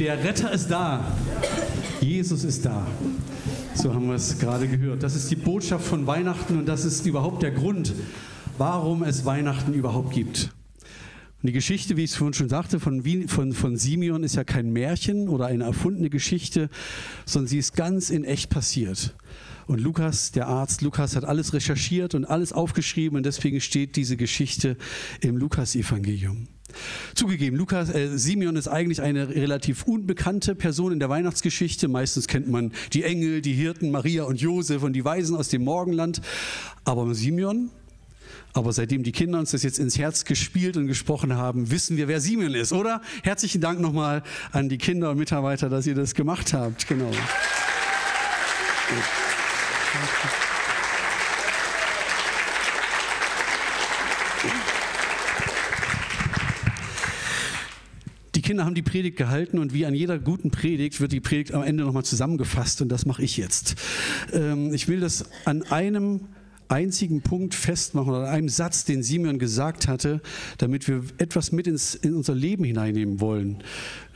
Der Retter ist da. Jesus ist da. So haben wir es gerade gehört. Das ist die Botschaft von Weihnachten und das ist überhaupt der Grund, warum es Weihnachten überhaupt gibt. Und die Geschichte, wie ich es vorhin schon sagte, von, von, von Simeon ist ja kein Märchen oder eine erfundene Geschichte, sondern sie ist ganz in echt passiert. Und Lukas, der Arzt Lukas, hat alles recherchiert und alles aufgeschrieben und deswegen steht diese Geschichte im Lukas-Evangelium. Zugegeben, Lukas, äh, Simeon ist eigentlich eine relativ unbekannte Person in der Weihnachtsgeschichte. Meistens kennt man die Engel, die Hirten, Maria und Josef und die Weisen aus dem Morgenland. Aber Simeon, aber seitdem die Kinder uns das jetzt ins Herz gespielt und gesprochen haben, wissen wir, wer Simeon ist, oder? Herzlichen Dank nochmal an die Kinder und Mitarbeiter, dass ihr das gemacht habt. Genau. Die Kinder haben die Predigt gehalten und wie an jeder guten Predigt wird die Predigt am Ende nochmal zusammengefasst und das mache ich jetzt. Ähm, ich will das an einem einzigen Punkt festmachen oder an einem Satz, den Simeon gesagt hatte, damit wir etwas mit ins, in unser Leben hineinnehmen wollen.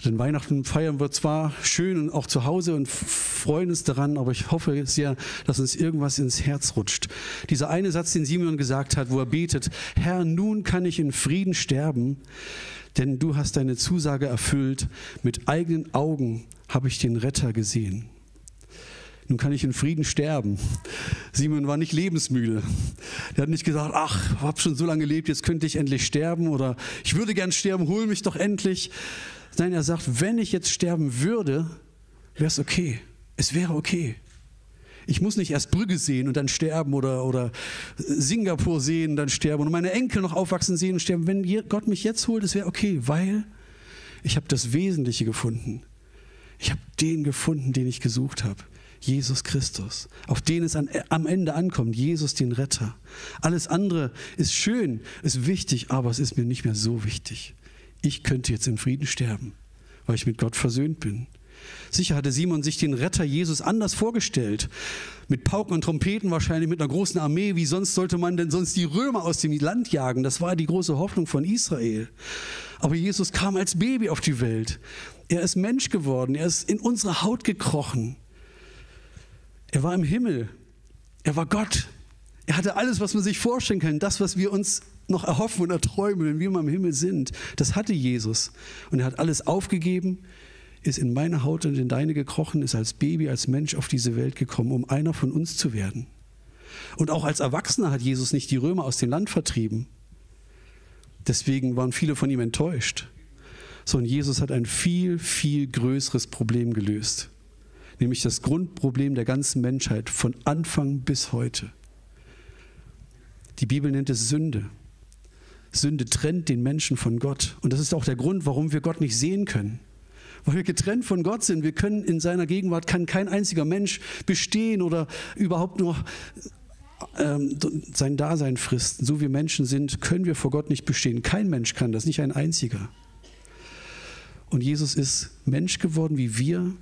Denn Weihnachten feiern wir zwar schön und auch zu Hause und freuen uns daran, aber ich hoffe sehr, dass uns irgendwas ins Herz rutscht. Dieser eine Satz, den Simeon gesagt hat, wo er betet, Herr, nun kann ich in Frieden sterben, denn du hast deine Zusage erfüllt. Mit eigenen Augen habe ich den Retter gesehen. Nun kann ich in Frieden sterben. Simon war nicht lebensmüde. Er hat nicht gesagt, ach, ich habe schon so lange gelebt, jetzt könnte ich endlich sterben oder ich würde gern sterben, hol mich doch endlich. Nein, er sagt, wenn ich jetzt sterben würde, wäre es okay. Es wäre okay. Ich muss nicht erst Brügge sehen und dann sterben oder, oder Singapur sehen und dann sterben und meine Enkel noch aufwachsen sehen und sterben. Wenn Gott mich jetzt holt, es wäre okay, weil ich habe das Wesentliche gefunden. Ich habe den gefunden, den ich gesucht habe. Jesus Christus, auf den es an, am Ende ankommt, Jesus den Retter. Alles andere ist schön, ist wichtig, aber es ist mir nicht mehr so wichtig. Ich könnte jetzt in Frieden sterben, weil ich mit Gott versöhnt bin. Sicher hatte Simon sich den Retter Jesus anders vorgestellt. Mit Pauken und Trompeten wahrscheinlich, mit einer großen Armee. Wie sonst sollte man denn sonst die Römer aus dem Land jagen? Das war die große Hoffnung von Israel. Aber Jesus kam als Baby auf die Welt. Er ist Mensch geworden. Er ist in unsere Haut gekrochen. Er war im Himmel. Er war Gott. Er hatte alles, was man sich vorstellen kann. Das, was wir uns noch erhoffen und erträumen, wenn wir mal im Himmel sind. Das hatte Jesus. Und er hat alles aufgegeben ist in meine Haut und in deine gekrochen, ist als Baby, als Mensch auf diese Welt gekommen, um einer von uns zu werden. Und auch als Erwachsener hat Jesus nicht die Römer aus dem Land vertrieben. Deswegen waren viele von ihm enttäuscht. Sondern Jesus hat ein viel, viel größeres Problem gelöst. Nämlich das Grundproblem der ganzen Menschheit von Anfang bis heute. Die Bibel nennt es Sünde. Sünde trennt den Menschen von Gott. Und das ist auch der Grund, warum wir Gott nicht sehen können weil wir getrennt von Gott sind. Wir können in seiner Gegenwart, kann kein einziger Mensch bestehen oder überhaupt nur ähm, sein Dasein fristen. So wie Menschen sind, können wir vor Gott nicht bestehen. Kein Mensch kann das, nicht ein einziger. Und Jesus ist Mensch geworden wie wir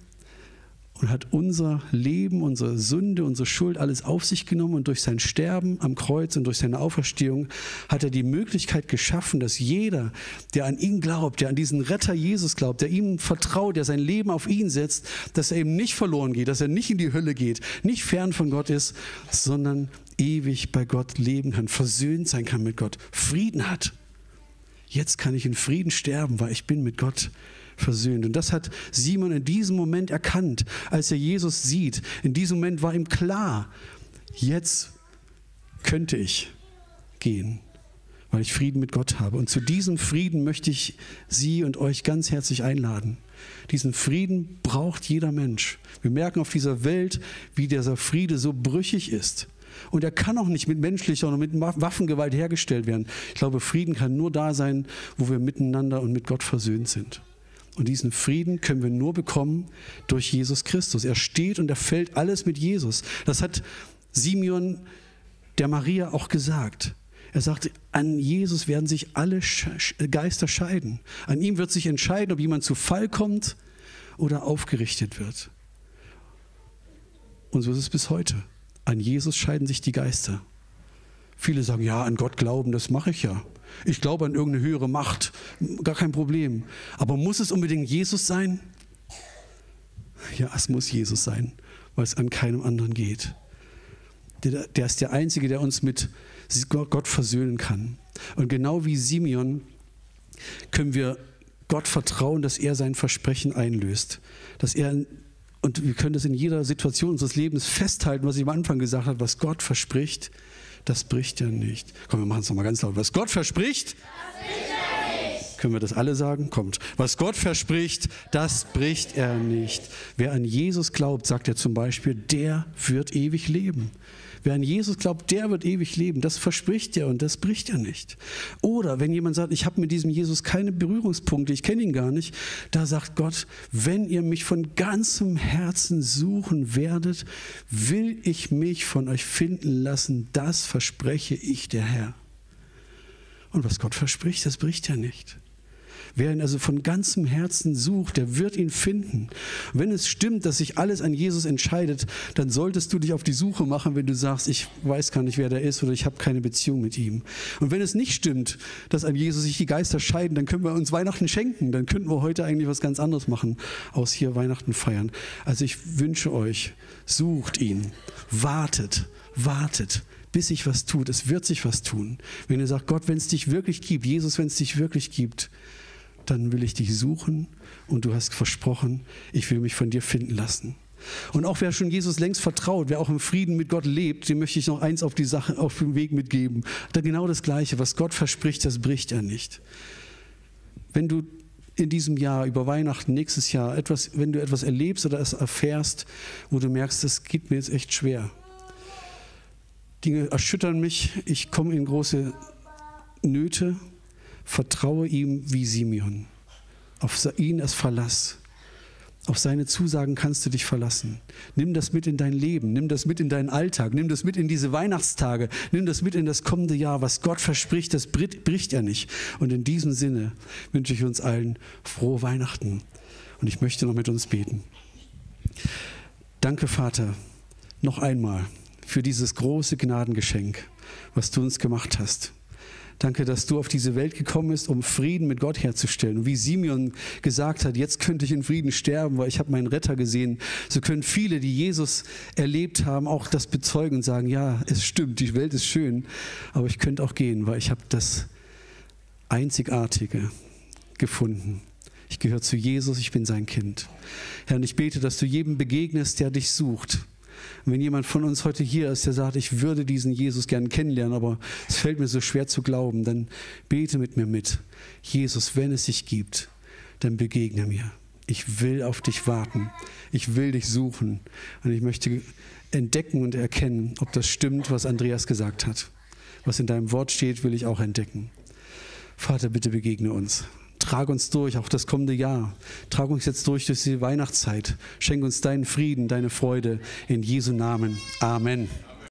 und hat unser Leben, unsere Sünde, unsere Schuld alles auf sich genommen und durch sein Sterben am Kreuz und durch seine Auferstehung hat er die Möglichkeit geschaffen, dass jeder, der an ihn glaubt, der an diesen Retter Jesus glaubt, der ihm vertraut, der sein Leben auf ihn setzt, dass er eben nicht verloren geht, dass er nicht in die Hölle geht, nicht fern von Gott ist, sondern ewig bei Gott leben kann, versöhnt sein kann mit Gott, Frieden hat. Jetzt kann ich in Frieden sterben, weil ich bin mit Gott versöhnt. Und das hat Simon in diesem Moment erkannt, als er Jesus sieht. In diesem Moment war ihm klar, jetzt könnte ich gehen, weil ich Frieden mit Gott habe. Und zu diesem Frieden möchte ich Sie und euch ganz herzlich einladen. Diesen Frieden braucht jeder Mensch. Wir merken auf dieser Welt, wie dieser Friede so brüchig ist. Und er kann auch nicht mit menschlicher oder mit Waffengewalt hergestellt werden. Ich glaube, Frieden kann nur da sein, wo wir miteinander und mit Gott versöhnt sind. Und diesen Frieden können wir nur bekommen durch Jesus Christus. Er steht und er fällt alles mit Jesus. Das hat Simeon der Maria auch gesagt. Er sagte, an Jesus werden sich alle Geister scheiden. An ihm wird sich entscheiden, ob jemand zu Fall kommt oder aufgerichtet wird. Und so ist es bis heute. An Jesus scheiden sich die Geister. Viele sagen, ja, an Gott glauben, das mache ich ja. Ich glaube an irgendeine höhere Macht, gar kein Problem. Aber muss es unbedingt Jesus sein? Ja, es muss Jesus sein, weil es an keinem anderen geht. Der, der ist der Einzige, der uns mit Gott versöhnen kann. Und genau wie Simeon können wir Gott vertrauen, dass er sein Versprechen einlöst. Dass er, und wir können das in jeder Situation unseres Lebens festhalten, was ich am Anfang gesagt habe, was Gott verspricht, das bricht er nicht. Komm, wir machen es nochmal ganz laut. Was Gott verspricht, das bricht er nicht. Können wir das alle sagen? Kommt. Was Gott verspricht, das bricht er nicht. Wer an Jesus glaubt, sagt er zum Beispiel, der wird ewig leben. Wer an Jesus glaubt, der wird ewig leben. Das verspricht er und das bricht er nicht. Oder wenn jemand sagt, ich habe mit diesem Jesus keine Berührungspunkte, ich kenne ihn gar nicht, da sagt Gott, wenn ihr mich von ganzem Herzen suchen werdet, will ich mich von euch finden lassen. Das verspreche ich der Herr. Und was Gott verspricht, das bricht er nicht. Wer ihn also von ganzem Herzen sucht, der wird ihn finden. Wenn es stimmt, dass sich alles an Jesus entscheidet, dann solltest du dich auf die Suche machen, wenn du sagst, ich weiß gar nicht, wer der ist oder ich habe keine Beziehung mit ihm. Und wenn es nicht stimmt, dass an Jesus sich die Geister scheiden, dann können wir uns Weihnachten schenken. Dann könnten wir heute eigentlich was ganz anderes machen, aus hier Weihnachten feiern. Also ich wünsche euch, sucht ihn, wartet, wartet bis sich was tut. Es wird sich was tun. Wenn ihr sagt, Gott, wenn es dich wirklich gibt, Jesus, wenn es dich wirklich gibt, dann will ich dich suchen und du hast versprochen, ich will mich von dir finden lassen. Und auch wer schon Jesus längst vertraut, wer auch im Frieden mit Gott lebt, dem möchte ich noch eins auf die Sache, auf den Weg mitgeben. Da genau das Gleiche, was Gott verspricht, das bricht er nicht. Wenn du in diesem Jahr, über Weihnachten, nächstes Jahr, etwas, wenn du etwas erlebst oder es erfährst, wo du merkst, das geht mir jetzt echt schwer. Dinge erschüttern mich, ich komme in große Nöte, Vertraue ihm wie Simeon. Auf ihn als Verlass. Auf seine Zusagen kannst du dich verlassen. Nimm das mit in dein Leben, nimm das mit in deinen Alltag, nimm das mit in diese Weihnachtstage, nimm das mit in das kommende Jahr. Was Gott verspricht, das bricht er nicht. Und in diesem Sinne wünsche ich uns allen frohe Weihnachten. Und ich möchte noch mit uns beten. Danke, Vater, noch einmal für dieses große Gnadengeschenk, was du uns gemacht hast. Danke, dass du auf diese Welt gekommen bist, um Frieden mit Gott herzustellen. Und wie Simeon gesagt hat, jetzt könnte ich in Frieden sterben, weil ich habe meinen Retter gesehen. So können viele, die Jesus erlebt haben, auch das bezeugen und sagen, ja, es stimmt, die Welt ist schön, aber ich könnte auch gehen, weil ich habe das Einzigartige gefunden. Ich gehöre zu Jesus, ich bin sein Kind. Herr, und ich bete, dass du jedem begegnest, der dich sucht und wenn jemand von uns heute hier ist, der sagt, ich würde diesen Jesus gern kennenlernen, aber es fällt mir so schwer zu glauben, dann bete mit mir mit. Jesus, wenn es dich gibt, dann begegne mir. Ich will auf dich warten. Ich will dich suchen. Und ich möchte entdecken und erkennen, ob das stimmt, was Andreas gesagt hat. Was in deinem Wort steht, will ich auch entdecken. Vater, bitte begegne uns. Trag uns durch, auch das kommende Jahr. Trag uns jetzt durch durch die Weihnachtszeit. Schenk uns deinen Frieden, deine Freude. In Jesu Namen. Amen.